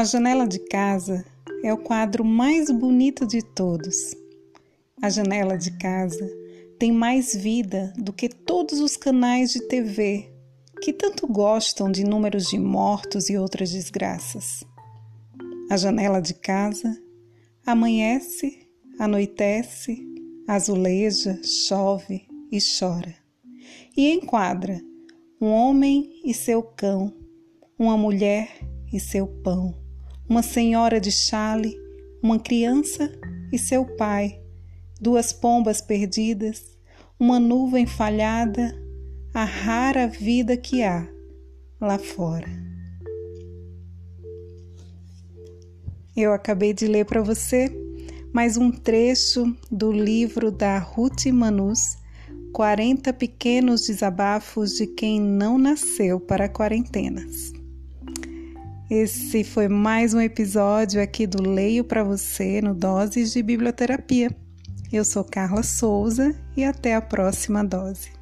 A janela de casa é o quadro mais bonito de todos. A janela de casa tem mais vida do que todos os canais de TV que tanto gostam de números de mortos e outras desgraças. A janela de casa amanhece, anoitece, azuleja, chove e chora. E enquadra um homem e seu cão, uma mulher e seu pão, uma senhora de chale, uma criança e seu pai, duas pombas perdidas, uma nuvem falhada, a rara vida que há lá fora. Eu acabei de ler para você mais um trecho do livro da Ruth Manus, 40 pequenos desabafos de quem não nasceu para quarentenas. Esse foi mais um episódio aqui do Leio para você no Doses de Biblioterapia. Eu sou Carla Souza e até a próxima dose.